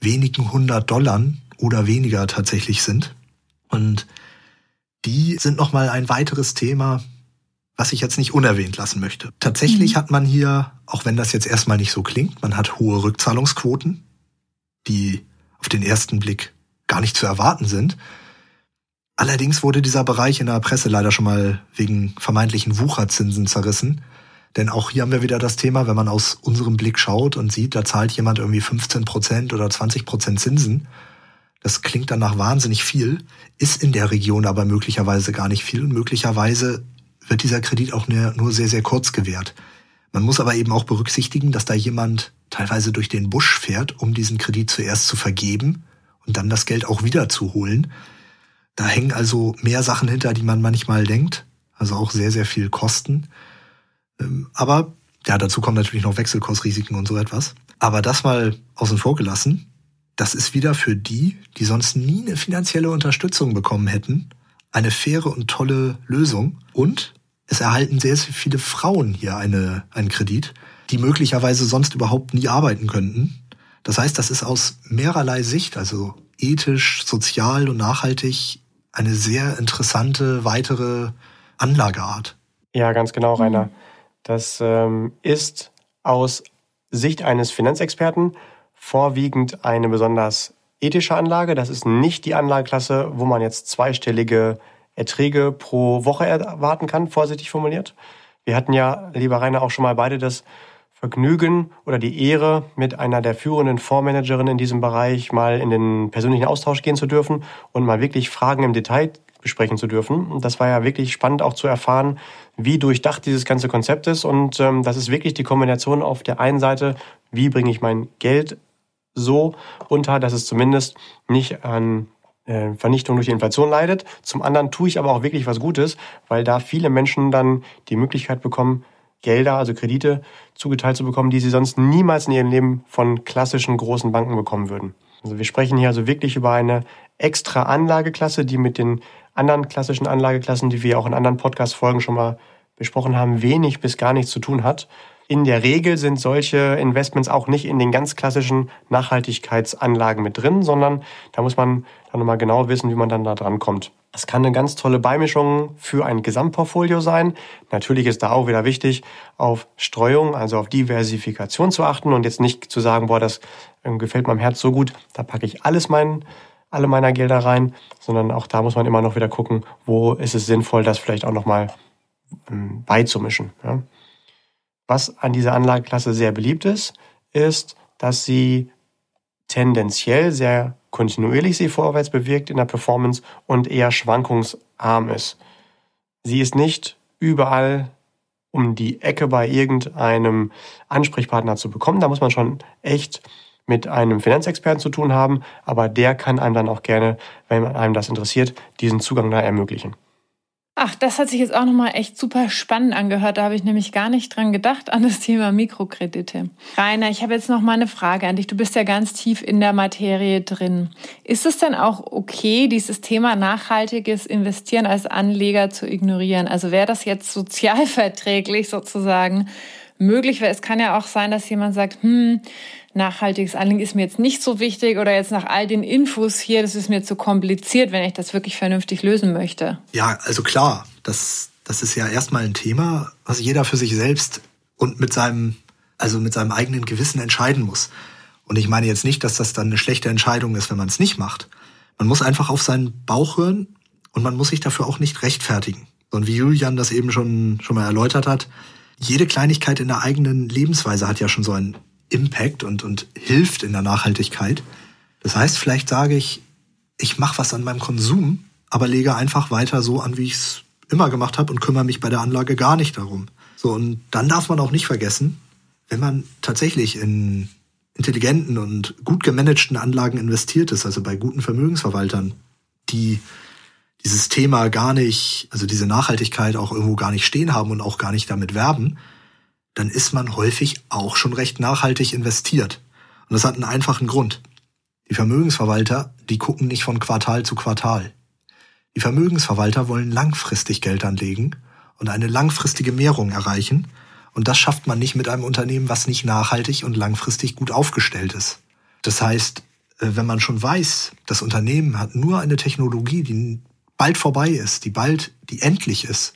wenigen hundert Dollar oder weniger tatsächlich sind. Und die sind nochmal ein weiteres Thema, was ich jetzt nicht unerwähnt lassen möchte. Tatsächlich mhm. hat man hier, auch wenn das jetzt erstmal nicht so klingt, man hat hohe Rückzahlungsquoten, die auf den ersten Blick gar nicht zu erwarten sind. Allerdings wurde dieser Bereich in der Presse leider schon mal wegen vermeintlichen Wucherzinsen zerrissen. Denn auch hier haben wir wieder das Thema, wenn man aus unserem Blick schaut und sieht, da zahlt jemand irgendwie 15 Prozent oder 20 Prozent Zinsen. Das klingt dann nach wahnsinnig viel, ist in der Region aber möglicherweise gar nicht viel und möglicherweise wird dieser Kredit auch nur sehr, sehr kurz gewährt. Man muss aber eben auch berücksichtigen, dass da jemand teilweise durch den Busch fährt, um diesen Kredit zuerst zu vergeben und dann das Geld auch wieder zu holen. Da hängen also mehr Sachen hinter, die man manchmal denkt. Also auch sehr, sehr viel Kosten. Ähm, aber ja, dazu kommen natürlich noch Wechselkursrisiken und so etwas. Aber das mal außen vor gelassen, das ist wieder für die, die sonst nie eine finanzielle Unterstützung bekommen hätten, eine faire und tolle Lösung. Und es erhalten sehr, sehr viele Frauen hier eine, einen Kredit, die möglicherweise sonst überhaupt nie arbeiten könnten. Das heißt, das ist aus mehrerlei Sicht, also ethisch, sozial und nachhaltig, eine sehr interessante weitere Anlageart. Ja, ganz genau, Rainer. Das ähm, ist aus Sicht eines Finanzexperten vorwiegend eine besonders ethische Anlage. Das ist nicht die Anlageklasse, wo man jetzt zweistellige Erträge pro Woche erwarten kann, vorsichtig formuliert. Wir hatten ja, lieber Rainer, auch schon mal beide das Vergnügen oder die Ehre, mit einer der führenden Fondsmanagerinnen in diesem Bereich mal in den persönlichen Austausch gehen zu dürfen und mal wirklich Fragen im Detail besprechen zu dürfen. Das war ja wirklich spannend auch zu erfahren, wie durchdacht dieses ganze Konzept ist. Und ähm, das ist wirklich die Kombination auf der einen Seite, wie bringe ich mein Geld so unter, dass es zumindest nicht an äh, Vernichtung durch die Inflation leidet. Zum anderen tue ich aber auch wirklich was Gutes, weil da viele Menschen dann die Möglichkeit bekommen, Gelder, also Kredite zugeteilt zu bekommen, die sie sonst niemals in ihrem Leben von klassischen großen Banken bekommen würden. Also wir sprechen hier also wirklich über eine extra Anlageklasse, die mit den anderen klassischen Anlageklassen, die wir auch in anderen Podcast-Folgen schon mal besprochen haben, wenig bis gar nichts zu tun hat. In der Regel sind solche Investments auch nicht in den ganz klassischen Nachhaltigkeitsanlagen mit drin, sondern da muss man dann nochmal genau wissen, wie man dann da dran kommt. Das kann eine ganz tolle Beimischung für ein Gesamtportfolio sein. Natürlich ist da auch wieder wichtig, auf Streuung, also auf Diversifikation zu achten und jetzt nicht zu sagen, boah, das ähm, gefällt meinem Herz so gut, da packe ich alles mein, alle meiner Gelder rein, sondern auch da muss man immer noch wieder gucken, wo ist es sinnvoll, das vielleicht auch nochmal ähm, beizumischen. Ja. Was an dieser Anlageklasse sehr beliebt ist, ist, dass sie tendenziell sehr kontinuierlich sie vorwärts bewirkt in der Performance und eher schwankungsarm ist. Sie ist nicht überall um die Ecke bei irgendeinem Ansprechpartner zu bekommen. Da muss man schon echt mit einem Finanzexperten zu tun haben, aber der kann einem dann auch gerne, wenn einem das interessiert, diesen Zugang da ermöglichen. Ach, das hat sich jetzt auch nochmal echt super spannend angehört. Da habe ich nämlich gar nicht dran gedacht, an das Thema Mikrokredite. Rainer, ich habe jetzt noch mal eine Frage an dich. Du bist ja ganz tief in der Materie drin. Ist es denn auch okay, dieses Thema nachhaltiges Investieren als Anleger zu ignorieren? Also wäre das jetzt sozialverträglich sozusagen möglich? Weil es kann ja auch sein, dass jemand sagt, hm, nachhaltiges Anlegen ist mir jetzt nicht so wichtig oder jetzt nach all den Infos hier, das ist mir zu kompliziert, wenn ich das wirklich vernünftig lösen möchte. Ja, also klar, das, das ist ja erstmal ein Thema, was jeder für sich selbst und mit seinem, also mit seinem eigenen Gewissen entscheiden muss. Und ich meine jetzt nicht, dass das dann eine schlechte Entscheidung ist, wenn man es nicht macht. Man muss einfach auf seinen Bauch hören und man muss sich dafür auch nicht rechtfertigen. Und wie Julian das eben schon, schon mal erläutert hat, jede Kleinigkeit in der eigenen Lebensweise hat ja schon so einen Impact und, und hilft in der Nachhaltigkeit. Das heißt, vielleicht sage ich, ich mache was an meinem Konsum, aber lege einfach weiter so an, wie ich es immer gemacht habe und kümmere mich bei der Anlage gar nicht darum. So, und dann darf man auch nicht vergessen, wenn man tatsächlich in intelligenten und gut gemanagten Anlagen investiert ist, also bei guten Vermögensverwaltern, die dieses Thema gar nicht, also diese Nachhaltigkeit auch irgendwo gar nicht stehen haben und auch gar nicht damit werben, dann ist man häufig auch schon recht nachhaltig investiert. Und das hat einen einfachen Grund. Die Vermögensverwalter, die gucken nicht von Quartal zu Quartal. Die Vermögensverwalter wollen langfristig Geld anlegen und eine langfristige Mehrung erreichen. Und das schafft man nicht mit einem Unternehmen, was nicht nachhaltig und langfristig gut aufgestellt ist. Das heißt, äh, wenn man schon weiß, das Unternehmen hat nur eine Technologie, die bald vorbei ist, die bald, die endlich ist,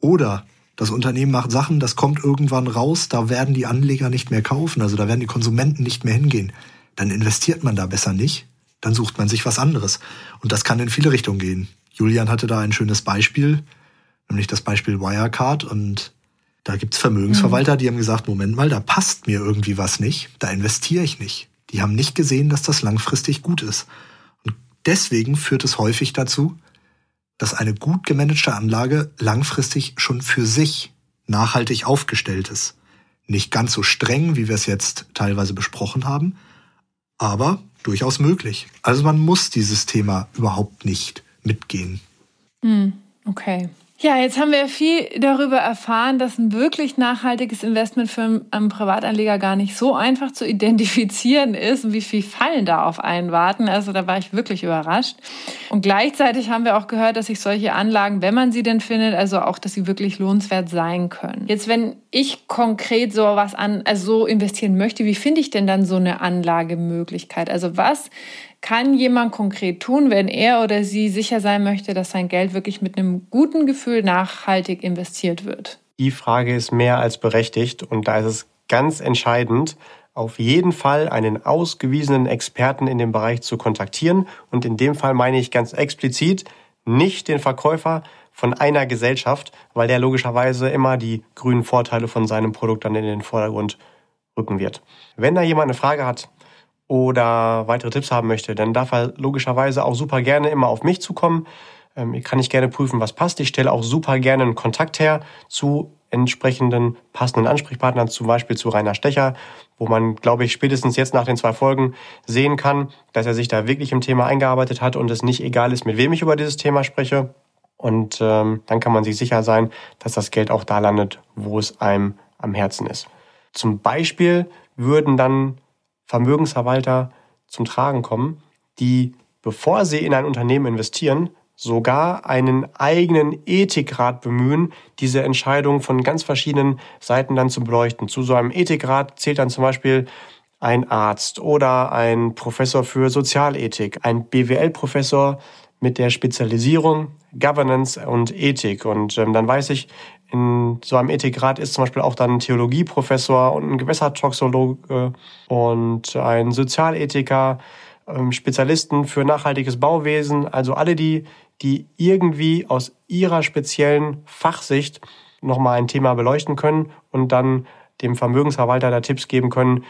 oder Das Unternehmen macht Sachen, das kommt irgendwann raus, da werden die Anleger nicht mehr kaufen, also da werden die Konsumenten nicht mehr hingehen. Dann investiert man da besser nicht, dann sucht man sich was anderes. Und das kann in viele Richtungen gehen. Julian hatte da ein schönes Beispiel, nämlich das Beispiel Wirecard und da gibt's Vermögensverwalter, mhm. die haben gesagt, Moment mal, da passt mir irgendwie was nicht, da investiere ich nicht. Die haben nicht gesehen, dass das langfristig gut ist. Und deswegen führt es häufig dazu, dass eine gut gemanagte Anlage langfristig schon für sich nachhaltig aufgestellt ist. Nicht ganz so streng, wie wir es jetzt teilweise besprochen haben, aber durchaus möglich. Also man muss dieses Thema überhaupt nicht mitgehen. Hm, okay. Ja, jetzt haben wir viel darüber erfahren, dass ein wirklich nachhaltiges Investment für einen Privatanleger gar nicht so einfach zu identifizieren ist und wie viel Fallen da auf einen warten. Also da war ich wirklich überrascht. Und gleichzeitig haben wir auch gehört, dass sich solche Anlagen, wenn man sie denn findet, also auch, dass sie wirklich lohnenswert sein können. Jetzt, wenn ich konkret so was an, also so investieren möchte, wie finde ich denn dann so eine Anlagemöglichkeit? Also was kann jemand konkret tun, wenn er oder sie sicher sein möchte, dass sein Geld wirklich mit einem guten Gefühl nachhaltig investiert wird? Die Frage ist mehr als berechtigt und da ist es ganz entscheidend, auf jeden Fall einen ausgewiesenen Experten in dem Bereich zu kontaktieren. Und in dem Fall meine ich ganz explizit nicht den Verkäufer von einer Gesellschaft, weil der logischerweise immer die grünen Vorteile von seinem Produkt dann in den Vordergrund rücken wird. Wenn da jemand eine Frage hat, oder weitere Tipps haben möchte, dann darf er logischerweise auch super gerne immer auf mich zukommen. Ähm, kann ich gerne prüfen, was passt. Ich stelle auch super gerne einen Kontakt her zu entsprechenden passenden Ansprechpartnern, zum Beispiel zu Rainer Stecher, wo man, glaube ich, spätestens jetzt nach den zwei Folgen sehen kann, dass er sich da wirklich im Thema eingearbeitet hat und es nicht egal ist, mit wem ich über dieses Thema spreche. Und ähm, dann kann man sich sicher sein, dass das Geld auch da landet, wo es einem am Herzen ist. Zum Beispiel würden dann Vermögensverwalter zum Tragen kommen, die, bevor sie in ein Unternehmen investieren, sogar einen eigenen Ethikrat bemühen, diese Entscheidung von ganz verschiedenen Seiten dann zu beleuchten. Zu so einem Ethikrat zählt dann zum Beispiel ein Arzt oder ein Professor für Sozialethik, ein BWL-Professor mit der Spezialisierung Governance und Ethik. Und ähm, dann weiß ich, in so einem Ethikrat ist zum Beispiel auch dann ein Theologieprofessor und ein Gewässertoxologe und ein Sozialethiker, ähm, Spezialisten für nachhaltiges Bauwesen, also alle die, die irgendwie aus ihrer speziellen Fachsicht nochmal ein Thema beleuchten können und dann dem Vermögensverwalter da Tipps geben können,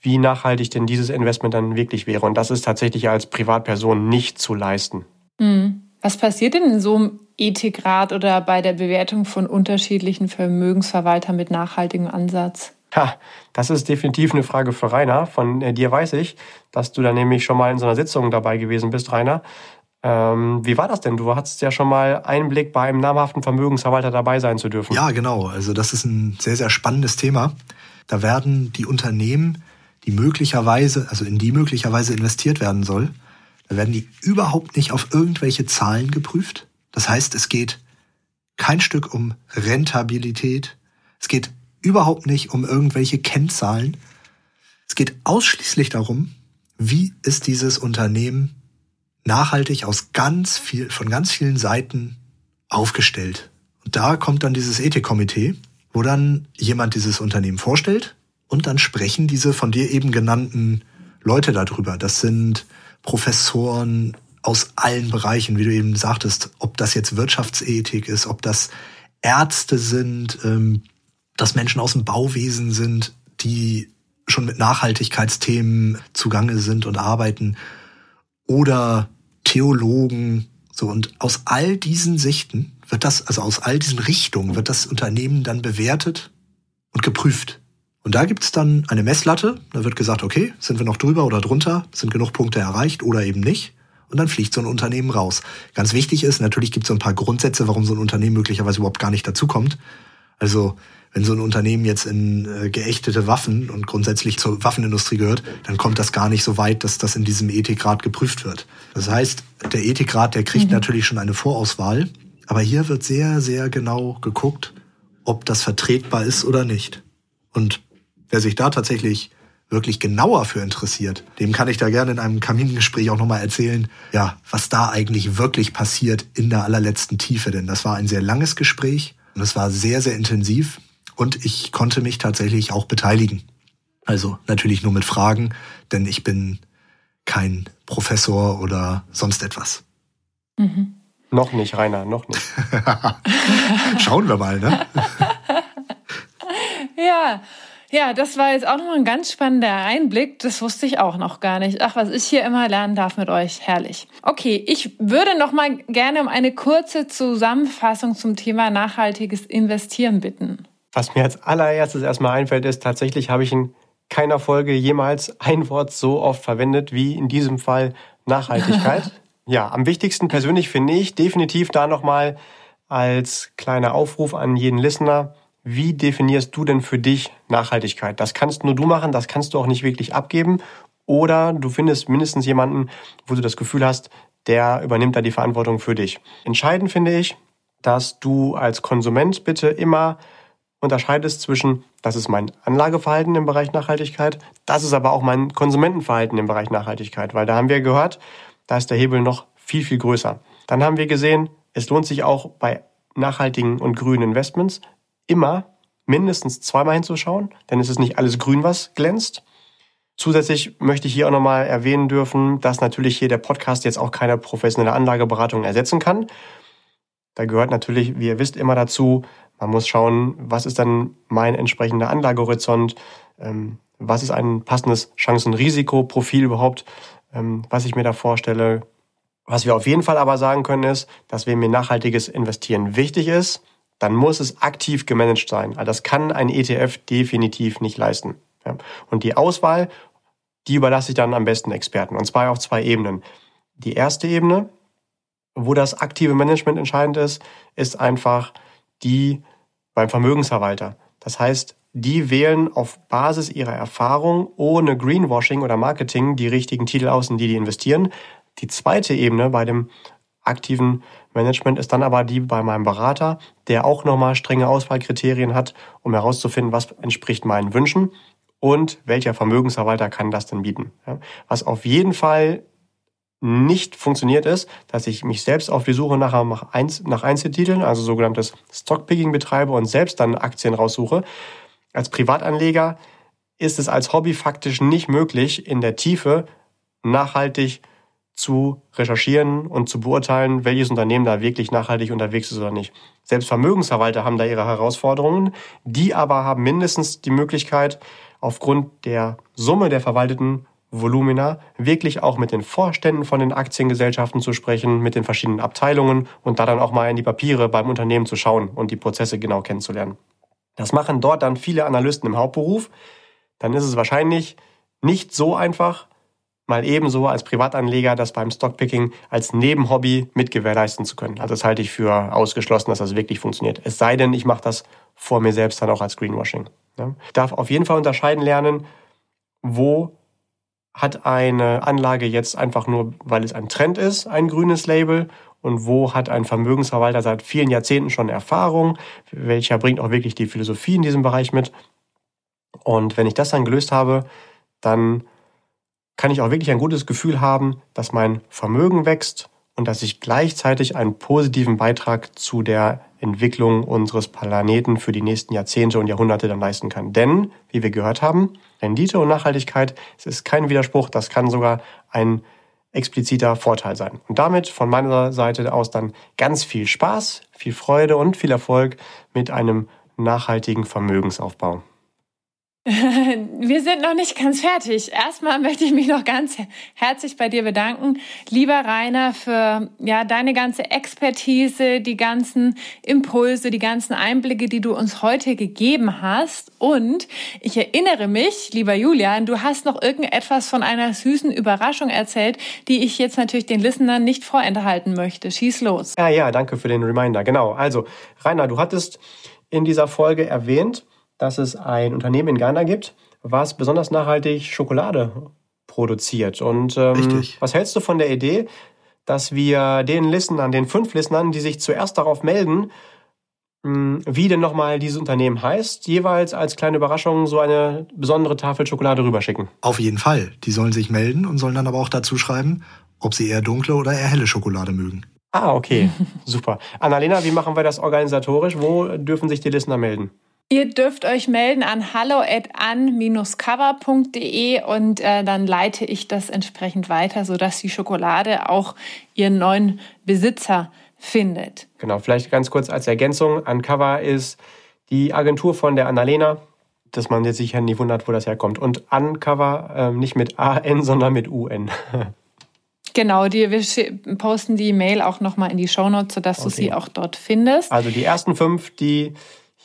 wie nachhaltig denn dieses Investment dann wirklich wäre. Und das ist tatsächlich als Privatperson nicht zu leisten. Mhm. Was passiert denn in so einem Ethikrat oder bei der Bewertung von unterschiedlichen Vermögensverwaltern mit nachhaltigem Ansatz? Ha, das ist definitiv eine Frage für Rainer. Von äh, dir weiß ich, dass du da nämlich schon mal in so einer Sitzung dabei gewesen bist, Rainer. Ähm, wie war das denn? Du hattest ja schon mal Einblick bei einem namhaften Vermögensverwalter dabei sein zu dürfen. Ja, genau. Also das ist ein sehr, sehr spannendes Thema. Da werden die Unternehmen, die möglicherweise, also in die möglicherweise investiert werden soll, da werden die überhaupt nicht auf irgendwelche Zahlen geprüft. Das heißt, es geht kein Stück um Rentabilität. Es geht überhaupt nicht um irgendwelche Kennzahlen. Es geht ausschließlich darum, wie ist dieses Unternehmen nachhaltig aus ganz viel, von ganz vielen Seiten aufgestellt. Und da kommt dann dieses Ethikkomitee, wo dann jemand dieses Unternehmen vorstellt und dann sprechen diese von dir eben genannten Leute darüber. Das sind Professoren aus allen Bereichen, wie du eben sagtest, ob das jetzt Wirtschaftsethik ist, ob das Ärzte sind, ähm, dass Menschen aus dem Bauwesen sind, die schon mit Nachhaltigkeitsthemen zugange sind und arbeiten, oder Theologen, so und aus all diesen Sichten wird das, also aus all diesen Richtungen wird das Unternehmen dann bewertet und geprüft. Und da gibt's dann eine Messlatte. Da wird gesagt, okay, sind wir noch drüber oder drunter? Sind genug Punkte erreicht oder eben nicht? Und dann fliegt so ein Unternehmen raus. Ganz wichtig ist, natürlich gibt es so ein paar Grundsätze, warum so ein Unternehmen möglicherweise überhaupt gar nicht dazukommt. Also wenn so ein Unternehmen jetzt in äh, geächtete Waffen und grundsätzlich zur Waffenindustrie gehört, dann kommt das gar nicht so weit, dass das in diesem Ethikrat geprüft wird. Das heißt, der Ethikrat, der kriegt mhm. natürlich schon eine Vorauswahl, aber hier wird sehr, sehr genau geguckt, ob das vertretbar ist oder nicht. Und Wer sich da tatsächlich wirklich genauer für interessiert, dem kann ich da gerne in einem Kamingespräch auch nochmal erzählen, ja, was da eigentlich wirklich passiert in der allerletzten Tiefe. Denn das war ein sehr langes Gespräch Und es war sehr, sehr intensiv und ich konnte mich tatsächlich auch beteiligen. Also natürlich nur mit Fragen, denn ich bin kein Professor oder sonst etwas. Mhm. Noch nicht, Rainer, noch nicht. Schauen wir mal, ne? ja, ja, das war jetzt auch noch ein ganz spannender Einblick. Das wusste ich auch noch gar nicht. Ach, was ich hier immer lernen darf mit euch. Herrlich. Okay, ich würde noch mal gerne um eine kurze Zusammenfassung zum Thema nachhaltiges Investieren bitten. Was mir als allererstes erstmal einfällt, ist tatsächlich habe ich in keiner Folge jemals ein Wort so oft verwendet wie in diesem Fall Nachhaltigkeit. ja, am wichtigsten persönlich finde ich definitiv da nochmal als kleiner Aufruf an jeden Listener, wie definierst du denn für dich Nachhaltigkeit? Das kannst nur du machen, das kannst du auch nicht wirklich abgeben. Oder du findest mindestens jemanden, wo du das Gefühl hast, der übernimmt da die Verantwortung für dich. Entscheidend finde ich, dass du als Konsument bitte immer unterscheidest zwischen, das ist mein Anlageverhalten im Bereich Nachhaltigkeit, das ist aber auch mein Konsumentenverhalten im Bereich Nachhaltigkeit, weil da haben wir gehört, da ist der Hebel noch viel, viel größer. Dann haben wir gesehen, es lohnt sich auch bei nachhaltigen und grünen Investments immer mindestens zweimal hinzuschauen, denn es ist nicht alles grün, was glänzt. Zusätzlich möchte ich hier auch nochmal erwähnen dürfen, dass natürlich hier der Podcast jetzt auch keine professionelle Anlageberatung ersetzen kann. Da gehört natürlich, wie ihr wisst, immer dazu, man muss schauen, was ist dann mein entsprechender Anlagehorizont, ähm, was ist ein passendes Chancen-Risiko-Profil überhaupt, ähm, was ich mir da vorstelle. Was wir auf jeden Fall aber sagen können ist, dass wenn mir nachhaltiges Investieren wichtig ist, dann muss es aktiv gemanagt sein. Also das kann ein ETF definitiv nicht leisten. Und die Auswahl, die überlasse ich dann am besten Experten. Und zwar auf zwei Ebenen. Die erste Ebene, wo das aktive Management entscheidend ist, ist einfach die beim Vermögensverwalter. Das heißt, die wählen auf Basis ihrer Erfahrung ohne Greenwashing oder Marketing die richtigen Titel aus, in die die investieren. Die zweite Ebene bei dem aktiven Management ist dann aber die bei meinem Berater, der auch nochmal strenge Auswahlkriterien hat, um herauszufinden, was entspricht meinen Wünschen und welcher Vermögensverwalter kann das denn bieten. Was auf jeden Fall nicht funktioniert ist, dass ich mich selbst auf die Suche nach, nach Einzeltiteln, also sogenanntes Stockpicking betreibe und selbst dann Aktien raussuche. Als Privatanleger ist es als Hobby faktisch nicht möglich, in der Tiefe nachhaltig zu recherchieren und zu beurteilen, welches Unternehmen da wirklich nachhaltig unterwegs ist oder nicht. Selbst Vermögensverwalter haben da ihre Herausforderungen, die aber haben mindestens die Möglichkeit, aufgrund der Summe der verwalteten Volumina wirklich auch mit den Vorständen von den Aktiengesellschaften zu sprechen, mit den verschiedenen Abteilungen und da dann auch mal in die Papiere beim Unternehmen zu schauen und die Prozesse genau kennenzulernen. Das machen dort dann viele Analysten im Hauptberuf. Dann ist es wahrscheinlich nicht so einfach, mal ebenso als Privatanleger das beim Stockpicking als Nebenhobby mit gewährleisten zu können. Also das halte ich für ausgeschlossen, dass das wirklich funktioniert. Es sei denn, ich mache das vor mir selbst dann auch als Greenwashing. Ja. Darf auf jeden Fall unterscheiden lernen, wo hat eine Anlage jetzt einfach nur, weil es ein Trend ist, ein grünes Label und wo hat ein Vermögensverwalter seit vielen Jahrzehnten schon Erfahrung, welcher bringt auch wirklich die Philosophie in diesem Bereich mit. Und wenn ich das dann gelöst habe, dann kann ich auch wirklich ein gutes Gefühl haben, dass mein Vermögen wächst und dass ich gleichzeitig einen positiven Beitrag zu der Entwicklung unseres Planeten für die nächsten Jahrzehnte und Jahrhunderte dann leisten kann. Denn, wie wir gehört haben, Rendite und Nachhaltigkeit, es ist kein Widerspruch, das kann sogar ein expliziter Vorteil sein. Und damit von meiner Seite aus dann ganz viel Spaß, viel Freude und viel Erfolg mit einem nachhaltigen Vermögensaufbau. Wir sind noch nicht ganz fertig. Erstmal möchte ich mich noch ganz herzlich bei dir bedanken, lieber Rainer, für ja deine ganze Expertise, die ganzen Impulse, die ganzen Einblicke, die du uns heute gegeben hast. Und ich erinnere mich, lieber Julian, du hast noch irgendetwas von einer süßen Überraschung erzählt, die ich jetzt natürlich den Listenern nicht vorenthalten möchte. Schieß los. Ja, ja, danke für den Reminder. Genau. Also, Rainer, du hattest in dieser Folge erwähnt, dass es ein Unternehmen in Ghana gibt, was besonders nachhaltig Schokolade produziert. Und ähm, was hältst du von der Idee, dass wir den Listenern, den fünf Listenern, die sich zuerst darauf melden, hm, wie denn nochmal dieses Unternehmen heißt, jeweils als kleine Überraschung so eine besondere Tafel Schokolade rüberschicken? Auf jeden Fall. Die sollen sich melden und sollen dann aber auch dazu schreiben, ob sie eher dunkle oder eher helle Schokolade mögen. Ah, okay. Super. Annalena, wie machen wir das organisatorisch? Wo dürfen sich die Listener melden? Ihr dürft euch melden an hallo@an-cover.de und äh, dann leite ich das entsprechend weiter, sodass die Schokolade auch ihren neuen Besitzer findet. Genau, vielleicht ganz kurz als Ergänzung. Uncover ist die Agentur von der Annalena, dass man jetzt sicher nie wundert, wo das herkommt. Und Uncover äh, nicht mit A-N, sondern mit U-N. Genau, die, wir posten die Mail auch nochmal in die Shownotes, sodass okay. du sie auch dort findest. Also die ersten fünf, die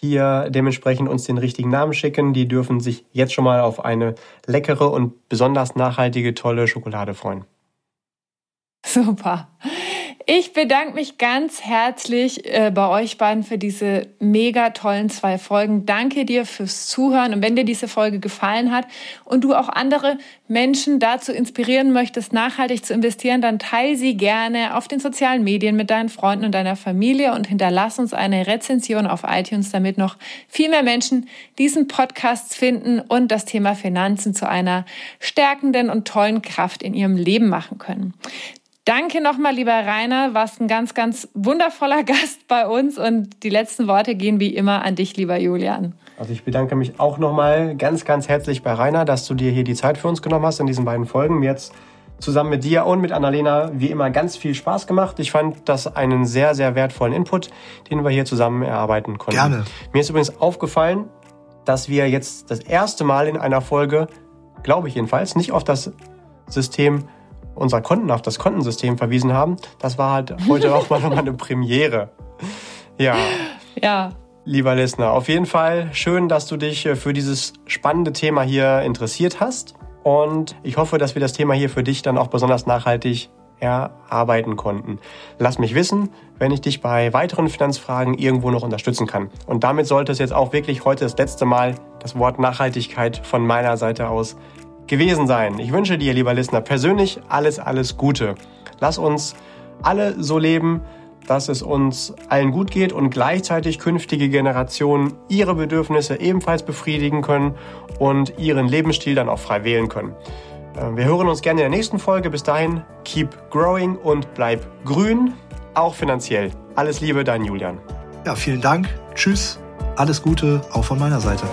hier dementsprechend uns den richtigen Namen schicken, die dürfen sich jetzt schon mal auf eine leckere und besonders nachhaltige, tolle Schokolade freuen. Super. Ich bedanke mich ganz herzlich äh, bei euch beiden für diese mega tollen zwei Folgen. Danke dir fürs Zuhören. Und wenn dir diese Folge gefallen hat und du auch andere Menschen dazu inspirieren möchtest, nachhaltig zu investieren, dann teile sie gerne auf den sozialen Medien mit deinen Freunden und deiner Familie und hinterlass uns eine Rezension auf iTunes, damit noch viel mehr Menschen diesen Podcast finden und das Thema Finanzen zu einer stärkenden und tollen Kraft in ihrem Leben machen können. Danke nochmal, lieber Rainer. Warst ein ganz, ganz wundervoller Gast bei uns. Und die letzten Worte gehen wie immer an dich, lieber Julian. Also ich bedanke mich auch nochmal ganz, ganz herzlich bei Rainer, dass du dir hier die Zeit für uns genommen hast in diesen beiden Folgen. Mir jetzt zusammen mit dir und mit Annalena wie immer ganz viel Spaß gemacht. Ich fand das einen sehr, sehr wertvollen Input, den wir hier zusammen erarbeiten konnten. Gerne. Mir ist übrigens aufgefallen, dass wir jetzt das erste Mal in einer Folge, glaube ich jedenfalls, nicht auf das System unserer Konten auf das Kontensystem verwiesen haben. Das war halt heute auch mal nochmal eine Premiere. Ja. Ja. Lieber Listener, auf jeden Fall schön, dass du dich für dieses spannende Thema hier interessiert hast. Und ich hoffe, dass wir das Thema hier für dich dann auch besonders nachhaltig erarbeiten konnten. Lass mich wissen, wenn ich dich bei weiteren Finanzfragen irgendwo noch unterstützen kann. Und damit sollte es jetzt auch wirklich heute das letzte Mal das Wort Nachhaltigkeit von meiner Seite aus gewesen sein. Ich wünsche dir, lieber Listener, persönlich alles, alles Gute. Lass uns alle so leben, dass es uns allen gut geht und gleichzeitig künftige Generationen ihre Bedürfnisse ebenfalls befriedigen können und ihren Lebensstil dann auch frei wählen können. Äh, wir hören uns gerne in der nächsten Folge. Bis dahin, keep growing und bleib grün, auch finanziell. Alles Liebe, dein Julian. Ja, vielen Dank. Tschüss. Alles Gute, auch von meiner Seite.